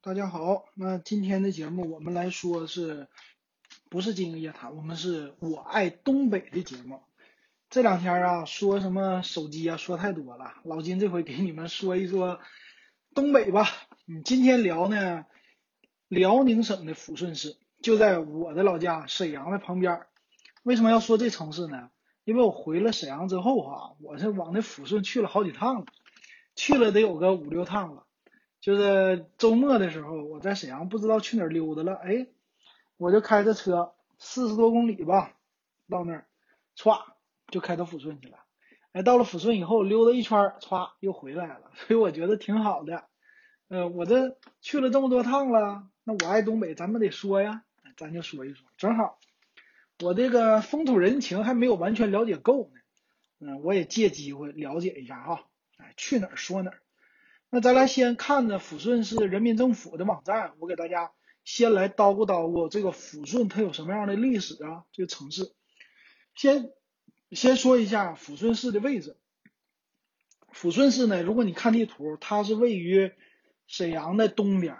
大家好，那今天的节目我们来说是，不是金鹰夜谈，我们是我爱东北的节目。这两天啊，说什么手机啊，说太多了。老金这回给你们说一说东北吧。嗯，今天聊呢，辽宁省的抚顺市，就在我的老家沈阳的旁边。为什么要说这城市呢？因为我回了沈阳之后哈，我是往那抚顺去了好几趟了，去了得有个五六趟了。就是周末的时候，我在沈阳不知道去哪儿溜达了，哎，我就开着车四十多公里吧，到那儿，歘就开到抚顺去了。哎，到了抚顺以后溜达一圈，歘又回来了，所以我觉得挺好的。呃，我这去了这么多趟了，那我爱东北，咱们得说呀，咱就说一说。正好我这个风土人情还没有完全了解够呢，嗯，我也借机会了解一下哈。哎，去哪儿说哪儿。那咱来先看着抚顺市人民政府的网站，我给大家先来叨咕叨咕这个抚顺它有什么样的历史啊？这个城市，先先说一下抚顺市的位置。抚顺市呢，如果你看地图，它是位于沈阳的东边，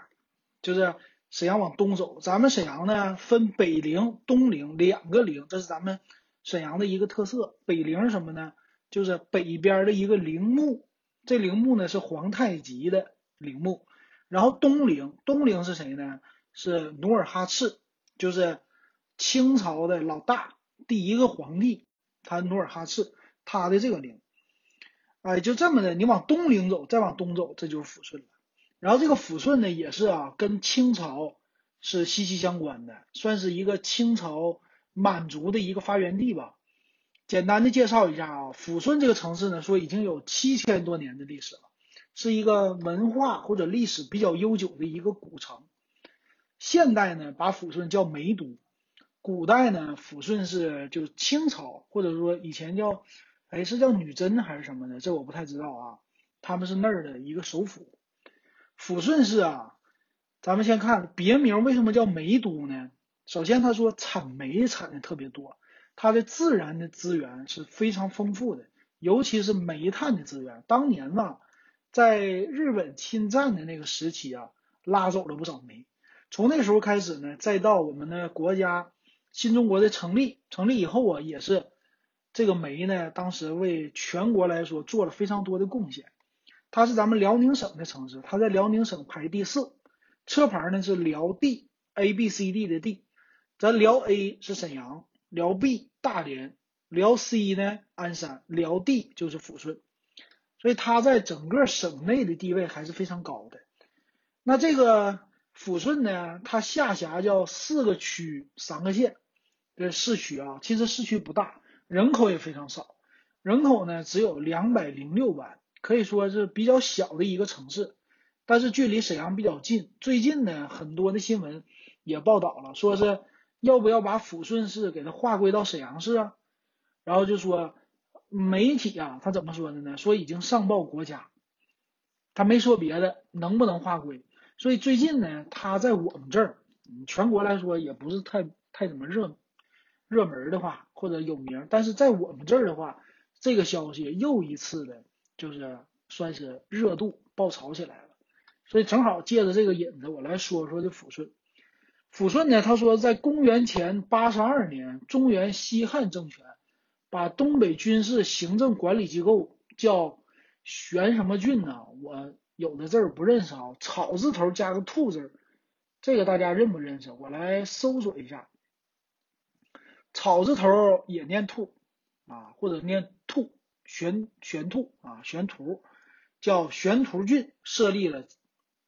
就是沈阳往东走。咱们沈阳呢分北陵、东陵两个陵，这是咱们沈阳的一个特色。北陵什么呢？就是北边的一个陵墓。这陵墓呢是皇太极的陵墓，然后东陵，东陵是谁呢？是努尔哈赤，就是清朝的老大，第一个皇帝，他努尔哈赤，他的这个陵，哎，就这么的，你往东陵走，再往东走，这就是抚顺了。然后这个抚顺呢，也是啊，跟清朝是息息相关的，算是一个清朝满族的一个发源地吧。简单的介绍一下啊，抚顺这个城市呢，说已经有七千多年的历史了，是一个文化或者历史比较悠久的一个古城。现代呢，把抚顺叫梅都；古代呢，抚顺是就是清朝或者说以前叫，哎是叫女真还是什么的，这我不太知道啊。他们是那儿的一个首府。抚顺市啊，咱们先看别名为什么叫梅都呢？首先他说产煤产的特别多。它的自然的资源是非常丰富的，尤其是煤炭的资源。当年呢，在日本侵占的那个时期啊，拉走了不少煤。从那时候开始呢，再到我们的国家新中国的成立，成立以后啊，也是这个煤呢，当时为全国来说做了非常多的贡献。它是咱们辽宁省的城市，它在辽宁省排第四，车牌呢是辽 D，A B C D 的 D，咱辽 A 是沈阳。辽 B 大连，辽 C 呢鞍山，辽 D 就是抚顺，所以它在整个省内的地位还是非常高的。那这个抚顺呢，它下辖叫四个区三个县的市区啊，其实市区不大，人口也非常少，人口呢只有两百零六万，可以说是比较小的一个城市。但是距离沈阳比较近，最近呢很多的新闻也报道了，说是。要不要把抚顺市给它划归到沈阳市啊？然后就说媒体啊，他怎么说的呢？说已经上报国家，他没说别的，能不能划归？所以最近呢，他在我们这儿，全国来说也不是太太怎么热热门的话，或者有名，但是在我们这儿的话，这个消息又一次的，就是算是热度爆炒起来了。所以正好借着这个引子，我来说说这抚顺。抚顺呢？他说，在公元前八十二年，中原西汉政权把东北军事行政管理机构叫玄什么郡呢？我有的字儿不认识啊，草字头加个兔字，这个大家认不认识？我来搜索一下，草字头也念兔啊，或者念兔玄玄兔啊，玄图叫玄图郡设立了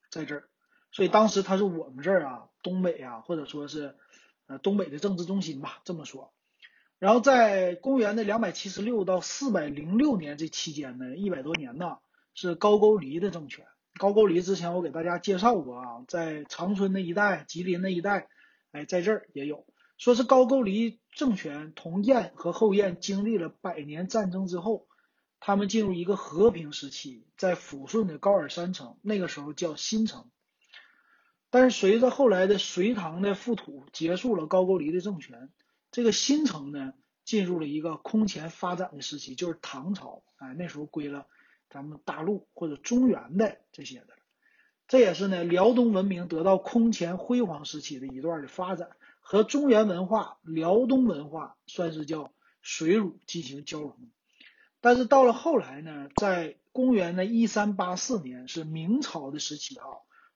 在这儿。所以当时他是我们这儿啊，东北啊，或者说是，呃，东北的政治中心吧，这么说。然后在公元的两百七十六到四百零六年这期间呢，一百多年呢，是高句丽的政权。高句丽之前我给大家介绍过啊，在长春那一带、吉林那一带，哎，在这儿也有，说是高句丽政权同燕和后燕经历了百年战争之后，他们进入一个和平时期，在抚顺的高尔山城，那个时候叫新城。但是随着后来的隋唐的覆土，结束了高句丽的政权，这个新城呢进入了一个空前发展的时期，就是唐朝。哎，那时候归了咱们大陆或者中原的这些的。这也是呢辽东文明得到空前辉煌时期的一段的发展，和中原文化、辽东文化算是叫水乳进行交融。但是到了后来呢，在公元的一三八四年，是明朝的时期啊，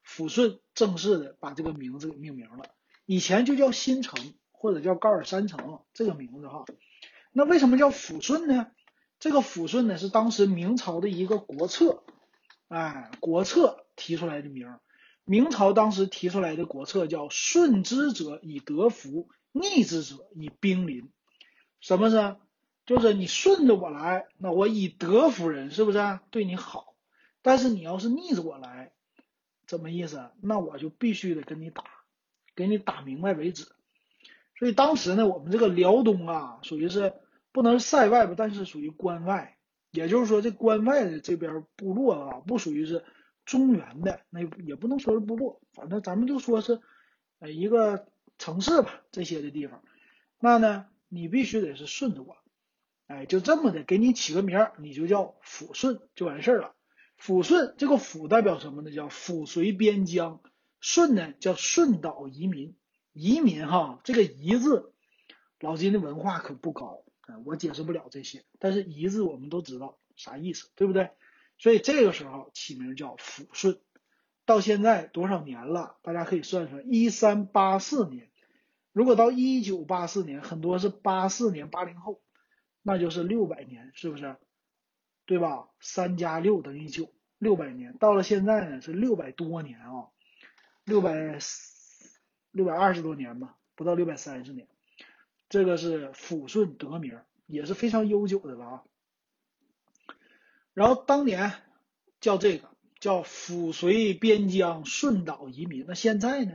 抚顺正式的把这个名字给命名了。以前就叫新城或者叫高尔山城这个名字哈。那为什么叫抚顺呢？这个抚顺呢是当时明朝的一个国策，哎，国策提出来的名。明朝当时提出来的国策叫“顺之者以德服，逆之者以兵临”。什么是？就是你顺着我来，那我以德服人，是不是对你好？但是你要是逆着我来，怎么意思？那我就必须得跟你打，给你打明白为止。所以当时呢，我们这个辽东啊，属于是不能塞外吧，但是属于关外。也就是说，这关外的这边部落啊，不属于是中原的，那也不能说是部落，反正咱们就说是呃一个城市吧，这些的地方。那呢，你必须得是顺着我。哎，就这么的，给你起个名儿，你就叫抚顺，就完事儿了。抚顺这个抚代表什么呢？叫抚绥边疆。顺呢，叫顺岛移民。移民哈，这个移字，老金的文化可不高，我解释不了这些。但是移字我们都知道啥意思，对不对？所以这个时候起名叫抚顺。到现在多少年了？大家可以算算，一三八四年。如果到一九八四年，很多是八四年八零后。那就是六百年，是不是？对吧？三加六等于九，六百年。到了现在呢，是六百多年啊，六百六百二十多年吧，不到六百三十年。这个是抚顺得名，也是非常悠久的了啊。然后当年叫这个叫抚绥边疆顺岛移民，那现在呢？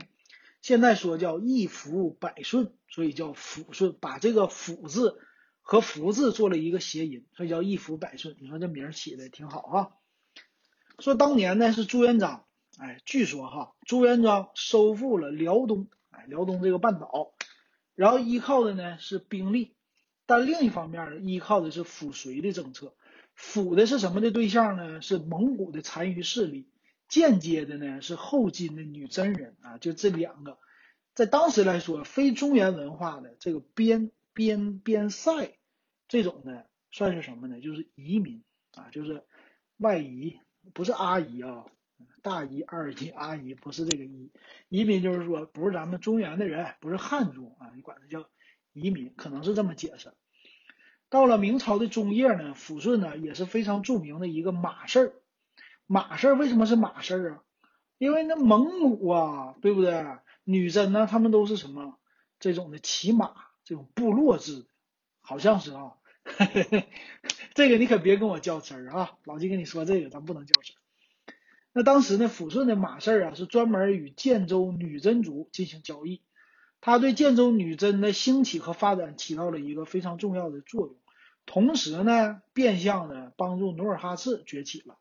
现在说叫一抚百顺，所以叫抚顺，把这个抚字。和福字做了一个谐音，所以叫一福百顺。你说这名儿起的挺好哈。说当年呢是朱元璋，哎，据说哈，朱元璋收复了辽东，哎，辽东这个半岛，然后依靠的呢是兵力，但另一方面呢，依靠的是抚绥的政策。抚的是什么的对象呢？是蒙古的残余势力，间接的呢是后金的女真人啊。就这两个，在当时来说，非中原文化的这个边边边塞。这种呢，算是什么呢？就是移民啊，就是外移，不是阿姨啊，大姨、二姨、阿姨，不是这个移。移民就是说，不是咱们中原的人，不是汉族啊，你管它叫移民，可能是这么解释。到了明朝的中叶呢，抚顺呢也是非常著名的一个马氏儿。马氏儿为什么是马氏儿啊？因为那蒙古啊，对不对？女真呢，他们都是什么这种的骑马，这种部落制，好像是啊。这个你可别跟我较真儿啊！老金跟你说这个，咱不能较真儿。那当时呢，抚顺的马氏啊，是专门与建州女真族进行交易，他对建州女真的兴起和发展起到了一个非常重要的作用，同时呢，变相的帮助努尔哈赤崛起了。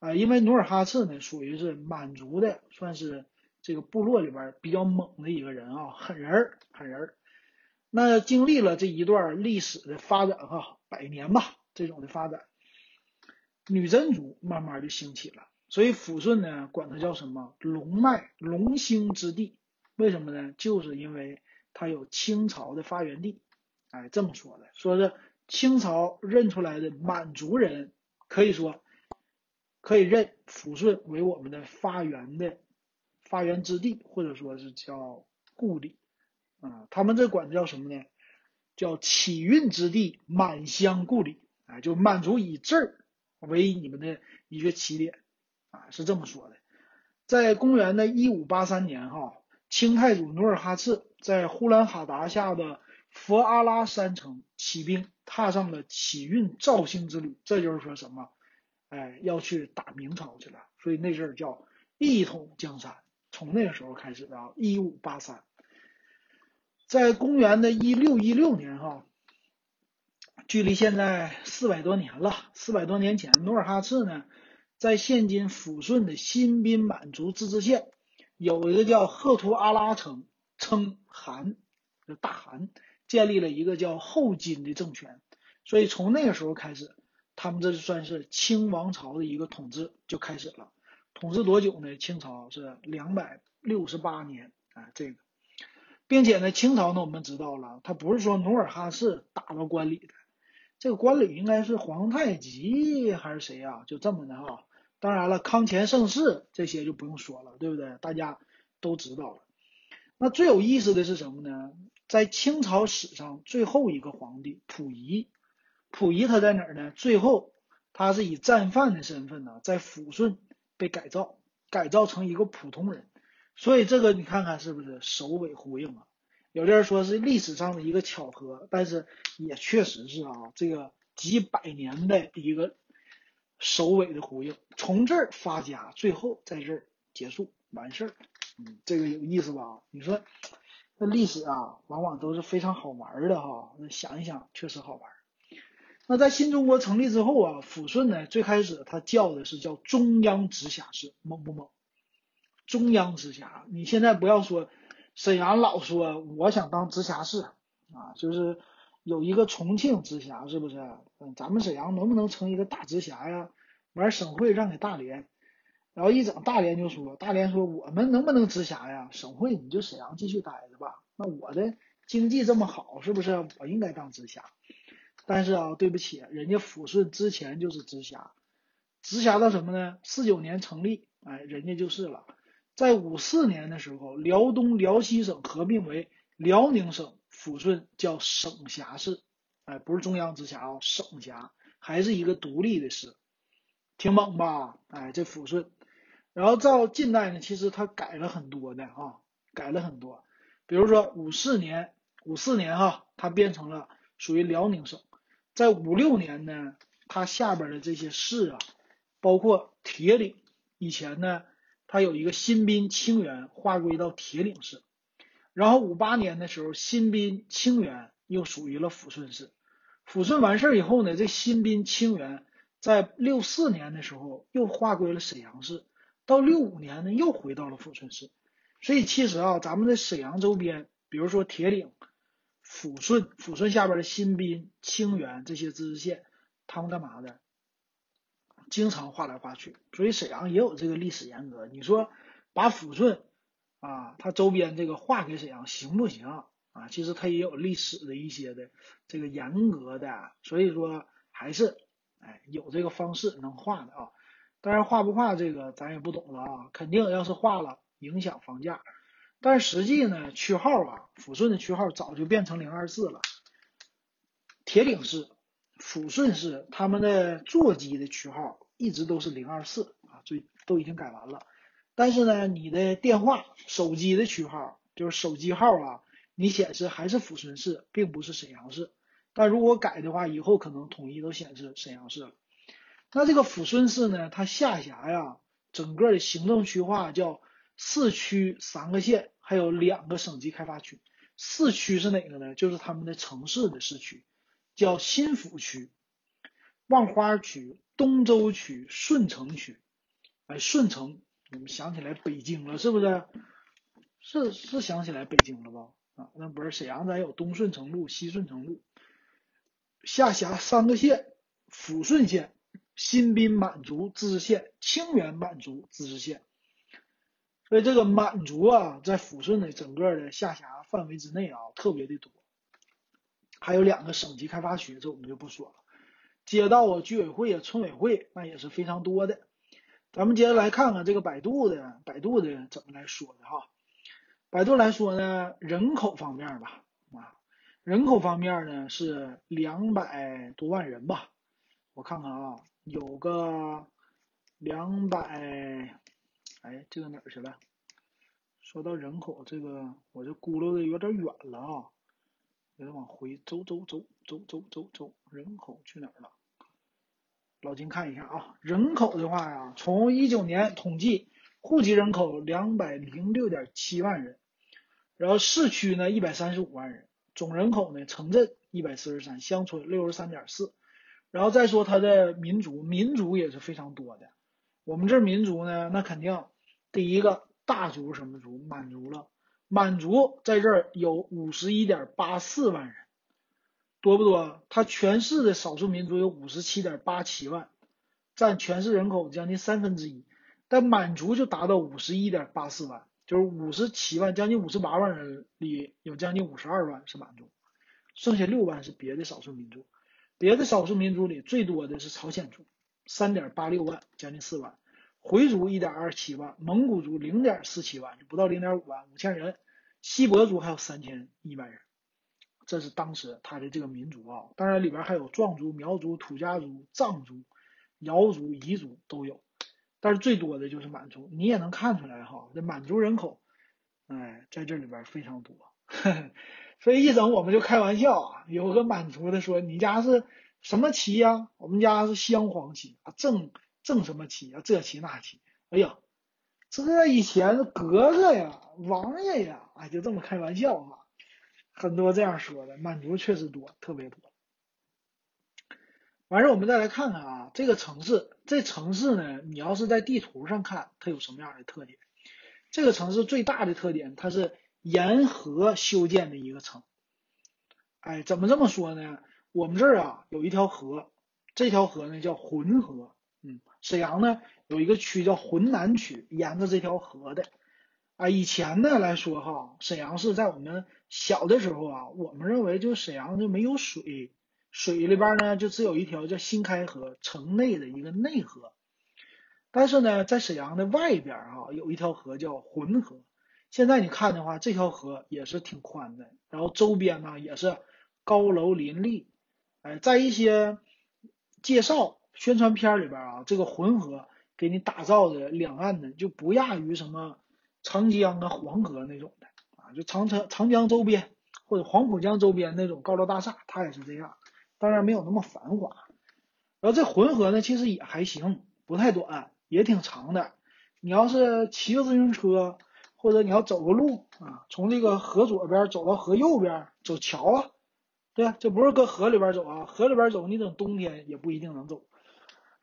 啊，因为努尔哈赤呢，属于是满族的，算是这个部落里边比较猛的一个人啊，狠人儿，狠人儿。那经历了这一段历史的发展，哈，百年吧，这种的发展，女真族慢慢就兴起了。所以抚顺呢，管它叫什么龙脉、龙兴之地。为什么呢？就是因为它有清朝的发源地。哎，这么说的，说是清朝认出来的满族人，可以说可以认抚顺为我们的发源的发源之地，或者说是叫故里。啊，他们这管叫什么呢？叫起运之地，满乡故里。啊，就满族以这儿为你们的一个起点，啊，是这么说的。在公元的一五八三年，哈，清太祖努尔哈赤在呼兰哈达下的佛阿拉山城起兵，踏上了起运肇兴之旅。这就是说什么？哎，要去打明朝去了。所以那阵儿叫一统江山。从那个时候开始的啊，一五八三。在公元的一六一六年，哈，距离现在四百多年了。四百多年前，努尔哈赤呢，在现今抚顺的新宾满族自治县，有一个叫赫图阿拉城，称汗，就大汗，建立了一个叫后金的政权。所以从那个时候开始，他们这就算是清王朝的一个统治就开始了。统治多久呢？清朝是两百六十八年啊，这个，并且呢，清朝呢，我们知道了，他不是说努尔哈赤打到关里的，这个关里应该是皇太极还是谁呀？就这么的哈。当然了，康乾盛世这些就不用说了，对不对？大家都知道了。那最有意思的是什么呢？在清朝史上最后一个皇帝溥仪，溥仪他在哪儿呢？最后他是以战犯的身份呢，在抚顺被改造，改造成一个普通人。所以这个你看看是不是首尾呼应啊？有的人说是历史上的一个巧合，但是也确实是啊，这个几百年的一个首尾的呼应，从这儿发家，最后在这儿结束完事儿。嗯，这个有意思吧？你说，那历史啊，往往都是非常好玩的哈。那想一想，确实好玩。那在新中国成立之后啊，抚顺呢，最开始它叫的是叫中央直辖市，猛不猛？中央直辖，你现在不要说沈阳老说我想当直辖市啊，就是有一个重庆直辖，是不是？嗯，咱们沈阳能不能成一个大直辖呀？完省会让给大连。然后一整大连就说，大连说我们能不能直辖呀？省会你就沈阳继续待着吧。那我的经济这么好，是不是我应该当直辖？但是啊，对不起，人家抚顺之前就是直辖，直辖到什么呢？四九年成立，哎，人家就是了。在五四年的时候，辽东、辽西省合并为辽宁省，抚顺叫省辖市，哎，不是中央直辖啊，省辖，还是一个独立的市，挺猛吧？哎，这抚顺。然后到近代呢，其实它改了很多的啊，改了很多。比如说五四年，五四年哈，它变成了属于辽宁省。在五六年呢，它下边的这些市啊，包括铁岭，以前呢，它有一个新宾清源划归到铁岭市。然后五八年的时候，新宾清源又属于了抚顺市。抚顺完事儿以后呢，这新宾清源在六四年的时候又划归了沈阳市。到六五年呢，又回到了抚顺市，所以其实啊，咱们的沈阳周边，比如说铁岭、抚顺、抚顺下边的新宾、清源这些自治县，他们干嘛的？经常划来划去，所以沈阳也有这个历史沿革。你说把抚顺啊，它周边这个划给沈阳行不行啊？其实它也有历史的一些的这个严格的，所以说还是哎有这个方式能划的啊。当然画不画这个咱也不懂了啊，肯定要是画了影响房价。但实际呢，区号啊，抚顺的区号早就变成零二四了。铁岭市、抚顺市他们的座机的区号一直都是零二四啊，最都已经改完了。但是呢，你的电话、手机的区号就是手机号啊，你显示还是抚顺市，并不是沈阳市。但如果改的话，以后可能统一都显示沈阳市了。那这个抚顺市呢，它下辖呀，整个的行政区划叫四区三个县，还有两个省级开发区。四区是哪个呢？就是他们的城市的市区，叫新抚区、望花区、东周区、顺城区。哎，顺城，你们想起来北京了是不是？是是想起来北京了吧？啊，那不是沈阳，咱有东顺城路、西顺城路。下辖三个县：抚顺县。新宾满族自治县、清源满族自治县，所以这个满族啊，在抚顺的整个的下辖范围之内啊，特别的多。还有两个省级开发区，这我们就不说了。街道啊、居委会啊、村委会那也是非常多的。咱们接着来看看这个百度的，百度的怎么来说的哈？百度来说呢，人口方面吧，啊，人口方面呢是两百多万人吧，我看看啊。有个两百，哎，这个哪儿去了？说到人口，这个我这咕噜的有点远了啊，给它往回走走走走走走走，人口去哪儿了？老金看一下啊，人口的话呀，从一九年统计，户籍人口两百零六点七万人，然后市区呢一百三十五万人，总人口呢城镇一百四十三，乡村六十三点四。然后再说它的民族，民族也是非常多的。我们这民族呢，那肯定第一个大族什么族？满族了。满族在这儿有五十一点八四万人，多不多？它全市的少数民族有五十七点八七万，占全市人口将近三分之一。但满族就达到五十一点八四万，就是五十七万，将近五十八万人里有将近五十二万是满族，剩下六万是别的少数民族。别的少数民族里最多的是朝鲜族，三点八六万，将近四万；回族一点二七万，蒙古族零点四七万，就不到零点五万，五千人；锡伯族还有三千一百人。这是当时他的这个民族啊，当然里边还有壮族、苗族、土家族、藏族、瑶族、彝族都有，但是最多的就是满族。你也能看出来哈，这满族人口，哎，在这里边非常多。所以一整我们就开玩笑啊，有个满族的说：“你家是什么旗呀？”我们家是镶黄旗啊，正正什么旗啊？这旗那旗。哎呀，这以前是格格呀、王爷呀，哎，就这么开玩笑啊。很多这样说的，满族确实多，特别多。完事我们再来看看啊，这个城市，这城市呢，你要是在地图上看，它有什么样的特点？这个城市最大的特点，它是沿河修建的一个城。哎，怎么这么说呢？我们这儿啊有一条河，这条河呢叫浑河。嗯，沈阳呢有一个区叫浑南区，沿着这条河的。啊，以前呢来说哈，沈阳市在我们小的时候啊，我们认为就沈阳就没有水，水里边呢就只有一条叫新开河，城内的一个内河。但是呢，在沈阳的外边哈，有一条河叫浑河。现在你看的话，这条河也是挺宽的，然后周边呢也是高楼林立。哎，在一些介绍宣传片里边啊，这个浑河给你打造的两岸呢就不亚于什么。长江啊，黄河那种的啊，就长城、长江周边或者黄浦江周边那种高楼大厦，它也是这样，当然没有那么繁华。然后这浑河呢，其实也还行，不太短，也挺长的。你要是骑个自行车，或者你要走个路啊，从这个河左边走到河右边，走桥啊，对啊这不是搁河里边走啊，河里边走，你等冬天也不一定能走，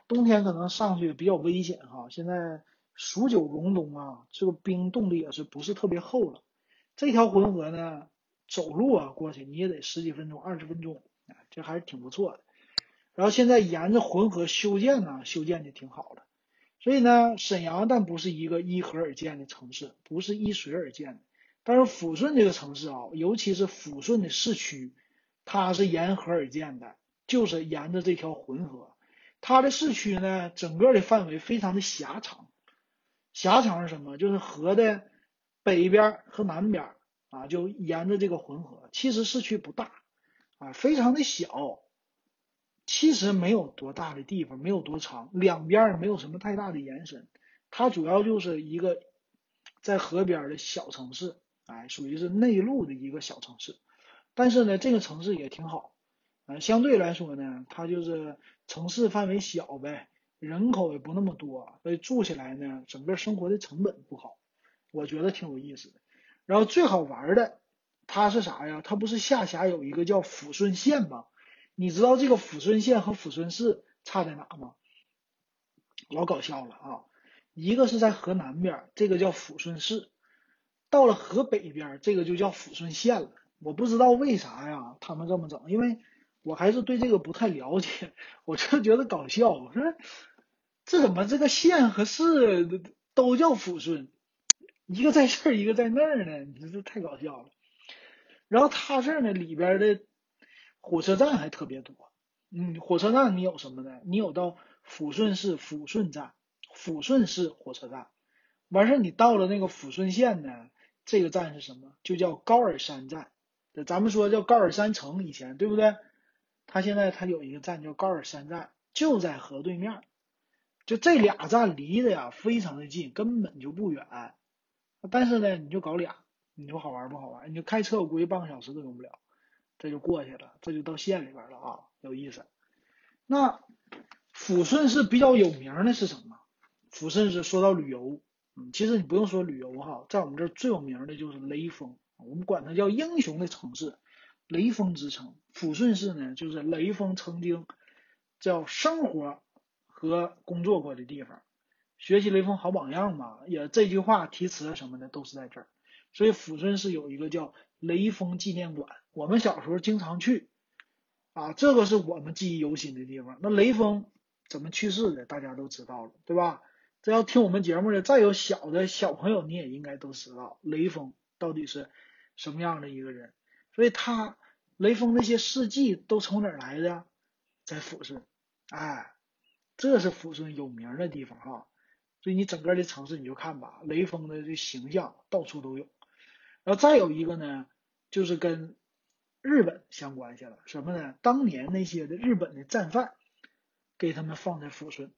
冬天可能上去比较危险哈。现在。数九隆冬啊，这个冰冻的也是不是特别厚了。这条浑河呢，走路啊过去你也得十几分钟、二十分钟，这还是挺不错的。然后现在沿着浑河修建呢，修建的挺好的。所以呢，沈阳但不是一个依河而建的城市，不是依水而建的。但是抚顺这个城市啊，尤其是抚顺的市区，它是沿河而建的，就是沿着这条浑河。它的市区呢，整个的范围非常的狭长。狭长是什么？就是河的北边和南边啊，就沿着这个浑河。其实市区不大啊，非常的小，其实没有多大的地方，没有多长，两边也没有什么太大的延伸。它主要就是一个在河边的小城市，哎，属于是内陆的一个小城市。但是呢，这个城市也挺好，啊，相对来说呢，它就是城市范围小呗。人口也不那么多，所以住起来呢，整个生活的成本不好，我觉得挺有意思的。然后最好玩的，它是啥呀？它不是下辖有一个叫抚顺县吗？你知道这个抚顺县和抚顺市差在哪吗？老搞笑了啊！一个是在河南边，这个叫抚顺市；到了河北边，这个就叫抚顺县了。我不知道为啥呀，他们这么整，因为我还是对这个不太了解，我就觉得搞笑。我说。这怎么这个县和市都叫抚顺，一个在这儿，一个在那儿呢？你说这太搞笑了。然后它这儿呢里边的火车站还特别多。嗯，火车站你有什么呢？你有到抚顺市抚顺站，抚顺市火车站。完事儿你到了那个抚顺县呢，这个站是什么？就叫高尔山站。咱们说叫高尔山城以前对不对？它现在它有一个站叫高尔山站，就在河对面。就这俩站离的呀，非常的近，根本就不远。但是呢，你就搞俩，你说好玩不好玩？你就开车，我估计半个小时都用不了，这就过去了，这就到县里边了啊，有意思。那抚顺市比较有名的是什么？抚顺市说到旅游，嗯，其实你不用说旅游哈，在我们这儿最有名的就是雷锋，我们管它叫英雄的城市，雷锋之城。抚顺市呢，就是雷锋曾经叫生活。和工作过的地方，学习雷锋好榜样嘛，也这句话题词什么的都是在这儿。所以抚顺市有一个叫雷锋纪念馆，我们小时候经常去，啊，这个是我们记忆犹新的地方。那雷锋怎么去世的，大家都知道了，对吧？这要听我们节目的再有小的小朋友，你也应该都知道雷锋到底是什么样的一个人。所以他雷锋那些事迹都从哪儿来的？在抚顺，哎，这是抚顺有名的地方哈。所以你整个的城市你就看吧，雷锋的这形象到处都有。然后再有一个呢，就是跟日本相关系了，什么呢？当年那些的日本的战犯，给他们放在抚顺，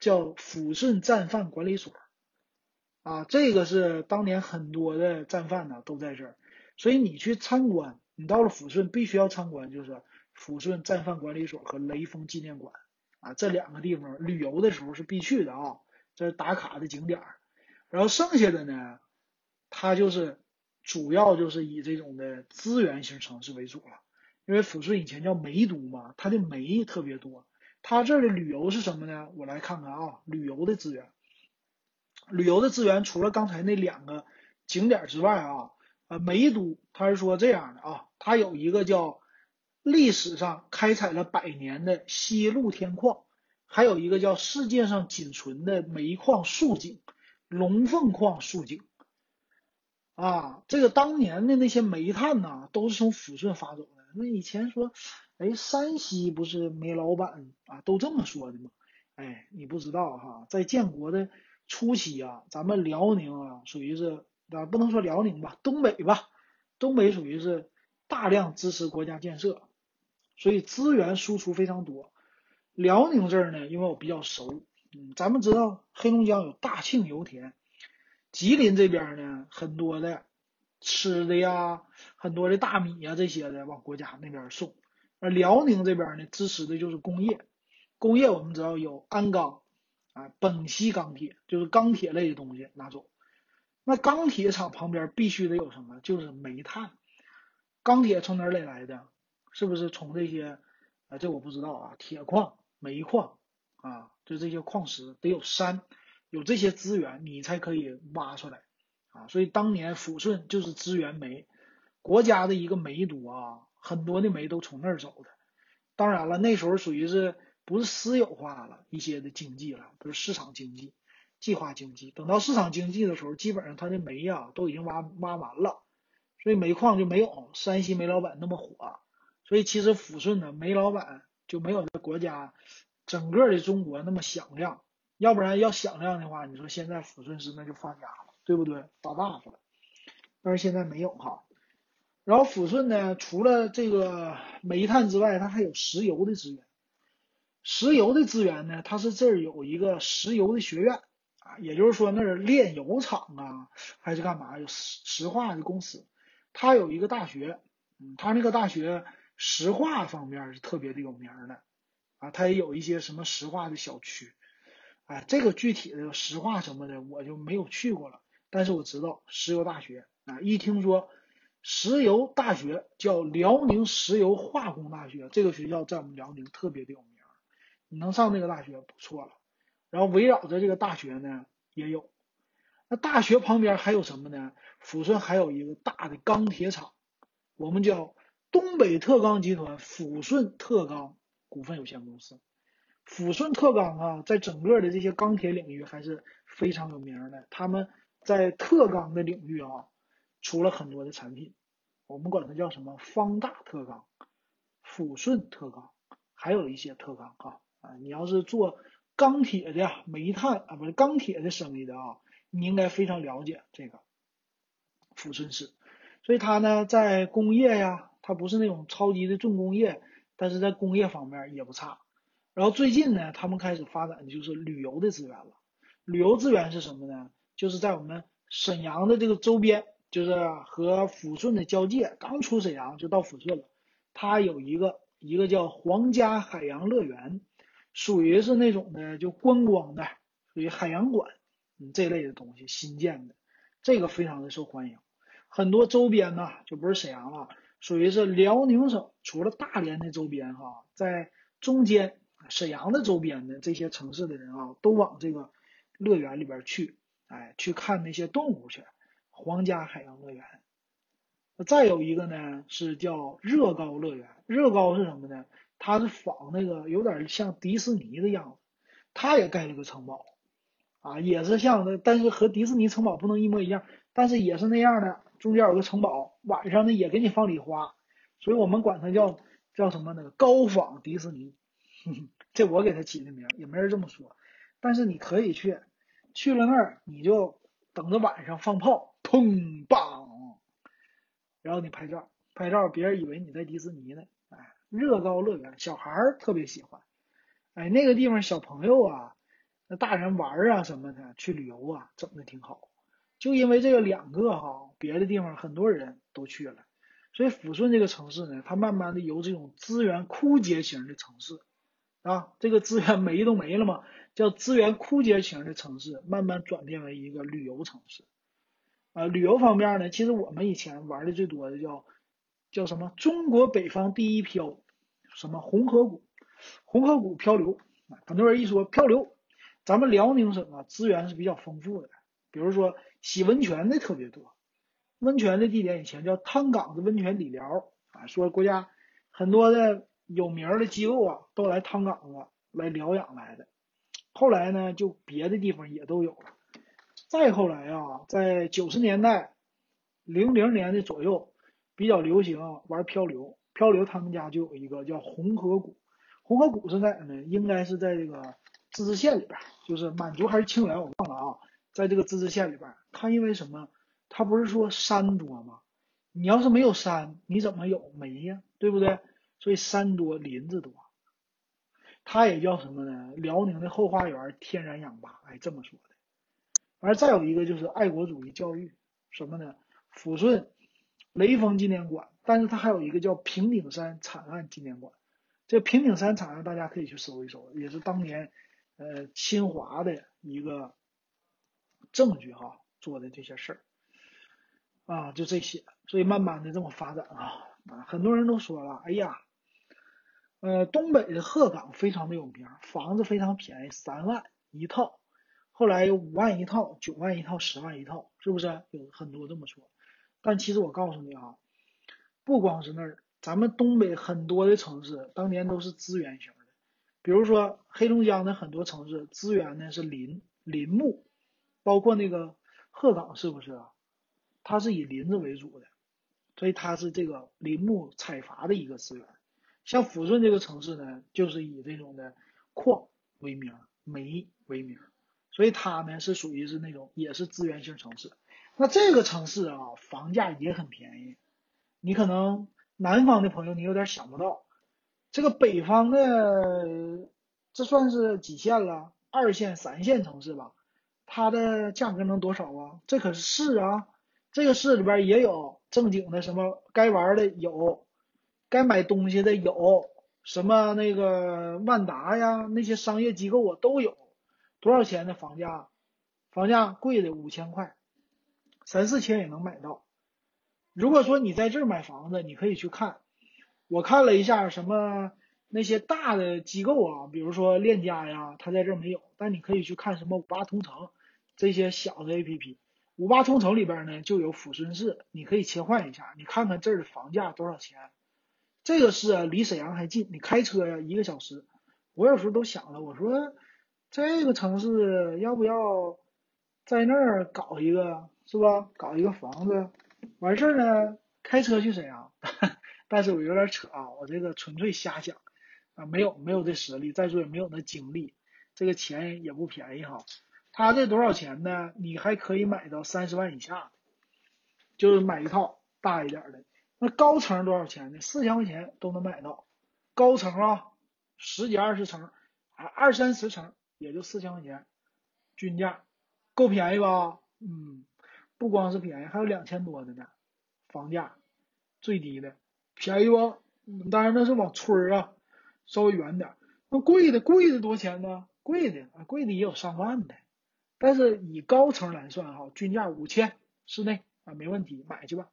叫抚顺战犯管理所，啊，这个是当年很多的战犯呢都在这儿，所以你去参观，你到了抚顺必须要参观，就是抚顺战犯管理所和雷锋纪念馆，这两个地方旅游的时候是必去的啊，这是打卡的景点。然后剩下的呢，它就是。主要就是以这种的资源型城市为主了，因为抚顺以前叫煤都嘛，它的煤特别多。它这儿的旅游是什么呢？我来看看啊，旅游的资源，旅游的资源除了刚才那两个景点之外啊，呃，煤都它是说这样的啊，它有一个叫历史上开采了百年的西露天矿，还有一个叫世界上仅存的煤矿竖井——龙凤矿竖井。啊，这个当年的那些煤炭呐，都是从抚顺发走的。那以前说，哎，山西不是煤老板啊，都这么说的吗？哎，你不知道哈，在建国的初期啊，咱们辽宁啊，属于是啊，不能说辽宁吧，东北吧，东北属于是大量支持国家建设，所以资源输出非常多。辽宁这儿呢，因为我比较熟，嗯，咱们知道黑龙江有大庆油田。吉林这边呢，很多的吃的呀，很多的大米呀这些的往国家那边送。而辽宁这边呢，支持的就是工业。工业我们知道有鞍钢啊，本溪钢铁就是钢铁类的东西拿走。那钢铁厂旁边必须得有什么？就是煤炭。钢铁从哪里来的？是不是从这些啊？这我不知道啊。铁矿、煤矿啊，就这些矿石得有山。有这些资源，你才可以挖出来啊！所以当年抚顺就是资源煤，国家的一个煤都啊，很多的煤都从那儿走的。当然了，那时候属于是不是私有化了一些的经济了，不是市场经济、计划经济。等到市场经济的时候，基本上它的煤呀都已经挖挖完了，所以煤矿就没有山西煤老板那么火。所以其实抚顺呢，煤老板就没有在国家整个的中国那么响亮。要不然要响亮的话，你说现在抚顺市那就发家了，对不对？发大发了。但是现在没有哈。然后抚顺呢，除了这个煤炭之外，它还有石油的资源。石油的资源呢，它是这儿有一个石油的学院啊，也就是说那儿炼油厂啊，还是干嘛？有石石化的公司。它有一个大学，嗯，它那个大学石化方面是特别的有名的啊，它也有一些什么石化的小区。哎，这个具体的石化什么的我就没有去过了，但是我知道石油大学啊，一听说石油大学叫辽宁石油化工大学，这个学校在我们辽宁特别的有名，你能上那个大学不错了。然后围绕着这个大学呢也有，那大学旁边还有什么呢？抚顺还有一个大的钢铁厂，我们叫东北特钢集团抚顺特钢股份有限公司。抚顺特钢啊，在整个的这些钢铁领域还是非常有名的。他们在特钢的领域啊，出了很多的产品，我们管它叫什么方大特钢、抚顺特钢，还有一些特钢啊啊。你要是做钢铁的、煤炭啊，不是钢铁的生意的啊，你应该非常了解这个抚顺市。所以它呢，在工业呀，它不是那种超级的重工业，但是在工业方面也不差。然后最近呢，他们开始发展的就是旅游的资源了。旅游资源是什么呢？就是在我们沈阳的这个周边，就是和抚顺的交界，刚出沈阳就到抚顺了。它有一个一个叫皇家海洋乐园，属于是那种的就观光的，属于海洋馆，嗯这类的东西新建的，这个非常的受欢迎。很多周边呢就不是沈阳了，属于是辽宁省除了大连的周边哈，在中间。沈阳的周边的这些城市的人啊，都往这个乐园里边去，哎，去看那些动物去。皇家海洋乐园。再有一个呢，是叫热高乐园。热高是什么呢？它是仿那个有点像迪士尼的样子，它也盖了个城堡。啊，也是像的，但是和迪士尼城堡不能一模一样，但是也是那样的，中间有个城堡，晚上呢也给你放礼花，所以我们管它叫叫什么呢？高仿迪士尼，这我给它起的名，也没人这么说，但是你可以去，去了那儿你就等着晚上放炮，砰棒，然后你拍照，拍照别人以为你在迪士尼呢，哎，乐高乐园，小孩特别喜欢，哎，那个地方小朋友啊。那大人玩啊什么的，去旅游啊，整的挺好。就因为这个两个哈，别的地方很多人都去了，所以抚顺这个城市呢，它慢慢的由这种资源枯竭型的城市啊，这个资源没都没了嘛，叫资源枯竭型的城市，慢慢转变为一个旅游城市。啊，旅游方面呢，其实我们以前玩的最多的叫叫什么？中国北方第一漂，什么红河谷？红河谷漂流，很多人一说漂流。咱们辽宁省啊，资源是比较丰富的，比如说洗温泉的特别多，温泉的地点以前叫汤岗子温泉理疗啊，说国家很多的有名的机构啊都来汤岗子来疗养来的，后来呢就别的地方也都有了，再后来啊，在九十年代零零年的左右比较流行玩漂流，漂流他们家就有一个叫红河谷，红河谷是在哪呢？应该是在这个。自治县里边，就是满族还是清源，我忘了啊。在这个自治县里边，它因为什么？它不是说山多吗？你要是没有山，你怎么有煤呀？对不对？所以山多林子多，它也叫什么呢？辽宁的后花园，天然氧吧，哎，这么说的。完再有一个就是爱国主义教育，什么呢？抚顺雷锋纪念馆，但是它还有一个叫平顶山惨案纪念馆。这平顶山惨案大家可以去搜一搜，也是当年。呃，侵华的一个证据哈，做的这些事儿啊，就这些，所以慢慢的这么发展啊，很多人都说了，哎呀，呃，东北的鹤岗非常的有名，房子非常便宜，三万一套，后来有五万一套、九万一套、十万一套，是不是？有很多这么说，但其实我告诉你啊，不光是那儿，咱们东北很多的城市当年都是资源型的。比如说黑龙江的很多城市资源呢是林林木，包括那个鹤岗是不是啊？它是以林子为主的，所以它是这个林木采伐的一个资源。像抚顺这个城市呢，就是以这种的矿为名，煤为名，所以它呢是属于是那种也是资源性城市。那这个城市啊，房价也很便宜，你可能南方的朋友你有点想不到。这个北方的，这算是几线了？二线、三线城市吧，它的价格能多少啊？这可是市啊！这个市里边也有正经的，什么该玩的有，该买东西的有，什么那个万达呀，那些商业机构啊都有。多少钱的房价？房价贵的五千块，三四千也能买到。如果说你在这儿买房子，你可以去看。我看了一下什么那些大的机构啊，比如说链家呀，他在这儿没有，但你可以去看什么五八同城这些小的 APP。五八同城里边呢就有抚顺市，你可以切换一下，你看看这儿的房价多少钱。这个市啊离沈阳还近，你开车呀一个小时。我有时候都想了，我说这个城市要不要在那儿搞一个，是吧？搞一个房子，完事儿呢开车去沈阳。但是我有点扯啊，我这个纯粹瞎想啊，没有没有这实力，再说也没有那精力，这个钱也不便宜哈。他这多少钱呢？你还可以买到三十万以下的，就是买一套大一点的。那高层多少钱呢？四千块钱都能买到，高层啊，十几二十层，啊二三十层也就四千块钱，均价够便宜吧？嗯，不光是便宜，还有两千多的呢，房价最低的。便宜不？当然那是往村儿啊，稍微远点。那贵的贵的多钱呢？贵的啊，贵的也有上万的。但是以高层来算哈，均价五千，室内啊没问题，买去吧。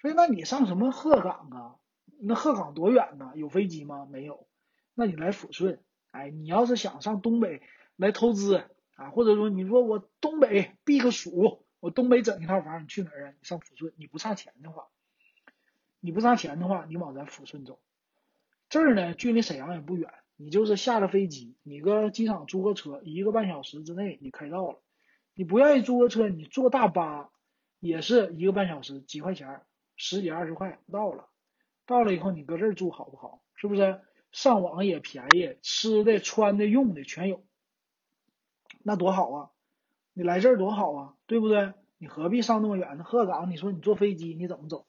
所以那你上什么鹤岗啊？那鹤岗多远呢？有飞机吗？没有。那你来抚顺，哎，你要是想上东北来投资啊，或者说你说我东北避个暑，我东北整一套房，你去哪儿啊？你上抚顺，你不差钱的话。你不差钱的话，你往咱抚顺走，这儿呢距离沈阳也不远，你就是下了飞机，你搁机场租个车，一个半小时之内你开到了。你不愿意租个车，你坐大巴也是一个半小时，几块钱，十几二十块到了。到了以后你搁这儿住好不好？是不是？上网也便宜，吃的、穿的、用的全有，那多好啊！你来这儿多好啊，对不对？你何必上那么远？鹤岗，你说你坐飞机你怎么走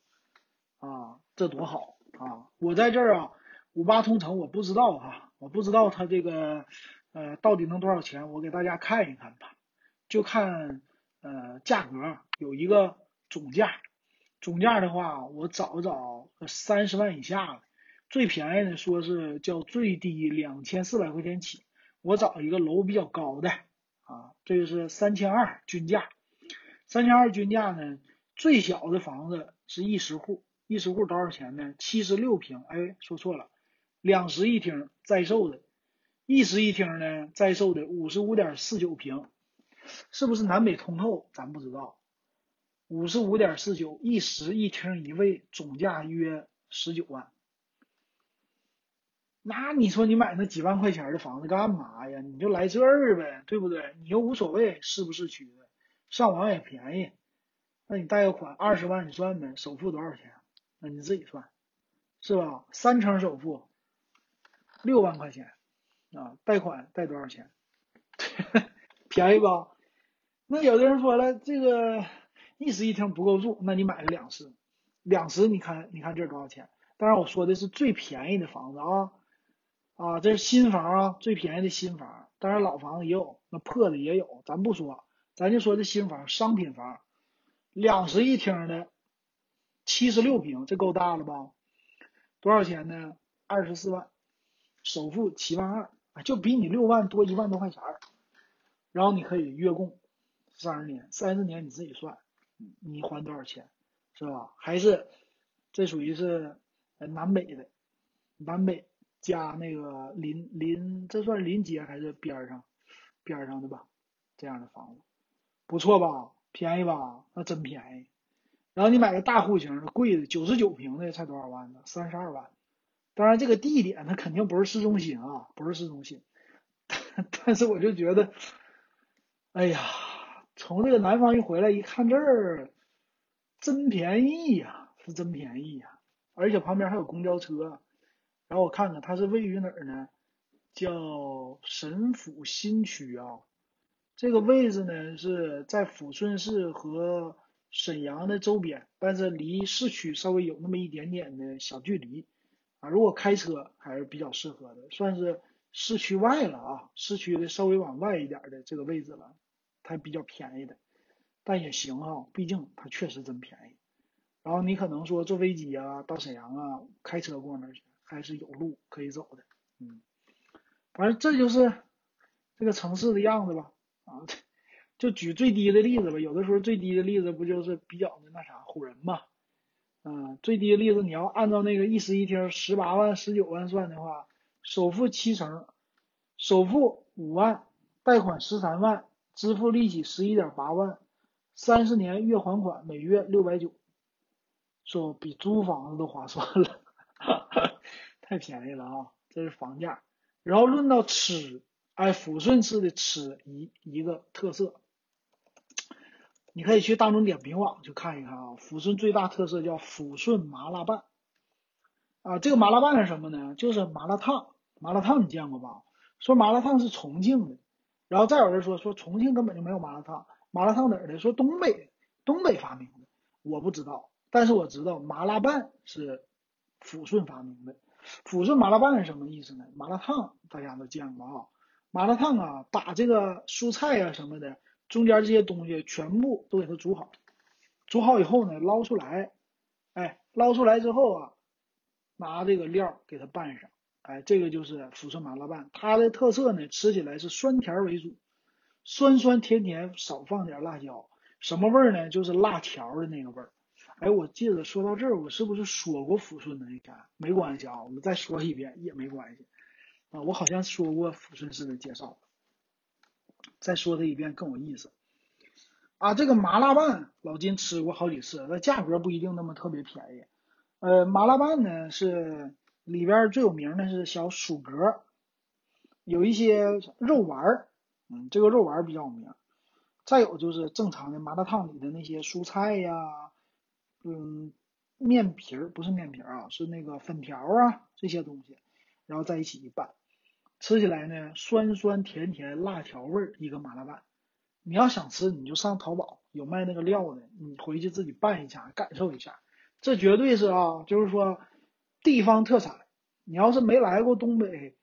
啊？这多好啊！我在这儿啊，五八同城我不知道啊，我不知道它这个呃到底能多少钱，我给大家看一看吧。就看呃价格有一个总价，总价的话我找找三十万以下的。最便宜的说是叫最低两千四百块钱起，我找一个楼比较高的啊，这个是三千二均价，三千二均价呢，最小的房子是一室户，一室户多少钱呢？七十六平，哎，说错了，两室一厅在售的，一室一厅呢在售的五十五点四九平，是不是南北通透？咱不知道，五十五点四九，一室一厅一卫，总价约十九万。那你说你买那几万块钱的房子干嘛呀？你就来这儿呗，对不对？你又无所谓市不市区的，上网也便宜。那你贷个款二十万，你算呗，首付多少钱？那你自己算，是吧？三成首付六万块钱啊，贷款贷多少钱？便宜吧？那有的人说了，这个一室一厅不够住，那你买个两室，两室你看你看这多少钱？当然我说的是最便宜的房子啊。啊，这是新房啊，最便宜的新房。当然老房子也有，那破的也有，咱不说，咱就说这新房，商品房，两室一厅的，七十六平，这够大了吧？多少钱呢？二十四万，首付七万二，就比你六万多一万多块钱儿。然后你可以月供三十年，三十年你自己算，你还多少钱，是吧？还是这属于是南北的，南北。加那个临临，这算临街还是边上边上的吧？这样的房子不错吧？便宜吧？那真便宜。然后你买个大户型的，贵的九十九平的才多少万呢？三十二万。当然这个地点它肯定不是市中心啊，不是市中心。但是我就觉得，哎呀，从这个南方一回来一看这儿，真便宜呀，是真便宜呀，而且旁边还有公交车。然后我看看它是位于哪儿呢？叫沈府新区啊，这个位置呢是在抚顺市和沈阳的周边，但是离市区稍微有那么一点点的小距离啊。如果开车还是比较适合的，算是市区外了啊，市区的稍微往外一点的这个位置了，它比较便宜的，但也行啊，毕竟它确实真便宜。然后你可能说坐飞机啊到沈阳啊，开车过那儿去。还是有路可以走的，嗯，反正这就是这个城市的样子吧，啊，就举最低的例子吧，有的时候最低的例子不就是比较的那啥唬人嘛，嗯，最低的例子你要按照那个一室一厅十八万十九万算的话，首付七成，首付五万，贷款十三万，支付利息十一点八万，三十年月还款每月六百九，说比租房子都划算了。太便宜了啊！这是房价，然后论到吃，哎，抚顺市的吃一一个特色，你可以去大众点评网去看一看啊。抚顺最大特色叫抚顺麻辣拌，啊，这个麻辣拌是什么呢？就是麻辣烫，麻辣烫你见过吧？说麻辣烫是重庆的，然后再有人说说重庆根本就没有麻辣烫，麻辣烫哪儿的？说东北，东北发明的，我不知道，但是我知道麻辣拌是抚顺发明的。抚顺麻辣拌是什么意思呢？麻辣烫大家都见过啊，麻辣烫啊，把这个蔬菜啊什么的中间这些东西全部都给它煮好，煮好以后呢，捞出来，哎，捞出来之后啊，拿这个料给它拌上，哎，这个就是抚顺麻辣拌，它的特色呢，吃起来是酸甜为主，酸酸甜甜，少放点辣椒，什么味儿呢？就是辣条的那个味儿。哎，我记得说到这儿，我是不是说过抚顺的？你看，没关系啊，我们再说一遍也没关系啊。我好像说过抚顺市的介绍，再说它一遍更有意思啊。这个麻辣拌，老金吃过好几次，那价格不一定那么特别便宜。呃，麻辣拌呢是里边最有名的是小薯格有一些肉丸儿，嗯，这个肉丸比较有名。再有就是正常的麻辣烫里的那些蔬菜呀，嗯，面皮儿不是面皮儿啊，是那个粉条啊这些东西，然后在一起一拌，吃起来呢酸酸甜甜辣条味儿一个麻辣拌。你要想吃，你就上淘宝有卖那个料的，你回去自己拌一下，感受一下。这绝对是啊，就是说地方特产。你要是没来过东北，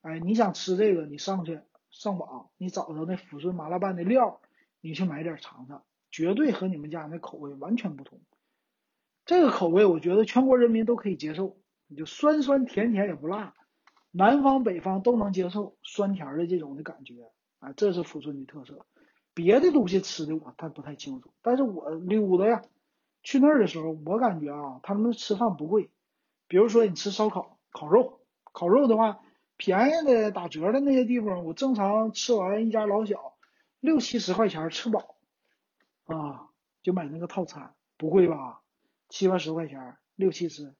哎，你想吃这个，你上去上网，你找着那抚顺麻辣拌的料。你去买点尝尝，绝对和你们家那口味完全不同。这个口味我觉得全国人民都可以接受，你就酸酸甜甜也不辣，南方北方都能接受酸甜的这种的感觉啊，这是抚顺的特色。别的东西吃的我他不太清楚，但是我溜达呀，去那儿的时候我感觉啊，他们吃饭不贵。比如说你吃烧烤、烤肉，烤肉的话，便宜的打折的那些地方，我正常吃完一家老小。六七十块钱吃饱，啊，就买那个套餐，不贵吧？七八十块钱，六七十，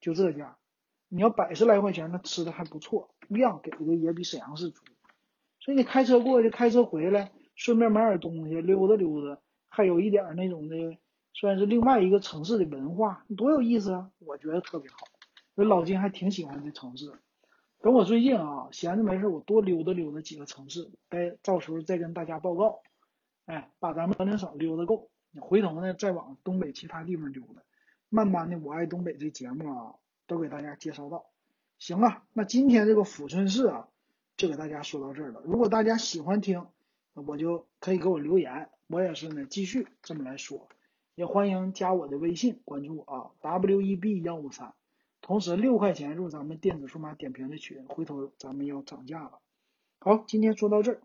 就这价。你要百十来块钱，那吃的还不错，量给的也比沈阳市足。所以你开车过去，开车回来，顺便买点东西，溜达溜达，还有一点那种的，算是另外一个城市的文化，多有意思啊！我觉得特别好，所以老金还挺喜欢这城市。等我最近啊，闲着没事，我多溜达溜达几个城市，再到时候再跟大家报告。哎，把咱们辽宁省溜达够，你回头呢再往东北其他地方溜达。慢慢的，我爱东北这节目啊，都给大家介绍到。行啊，那今天这个抚顺市啊，就给大家说到这儿了。如果大家喜欢听，我就可以给我留言，我也是呢继续这么来说。也欢迎加我的微信关注我啊，W E B 幺五三。同时，六块钱入咱们电子数码点评的群，回头咱们要涨价了。好，今天说到这儿。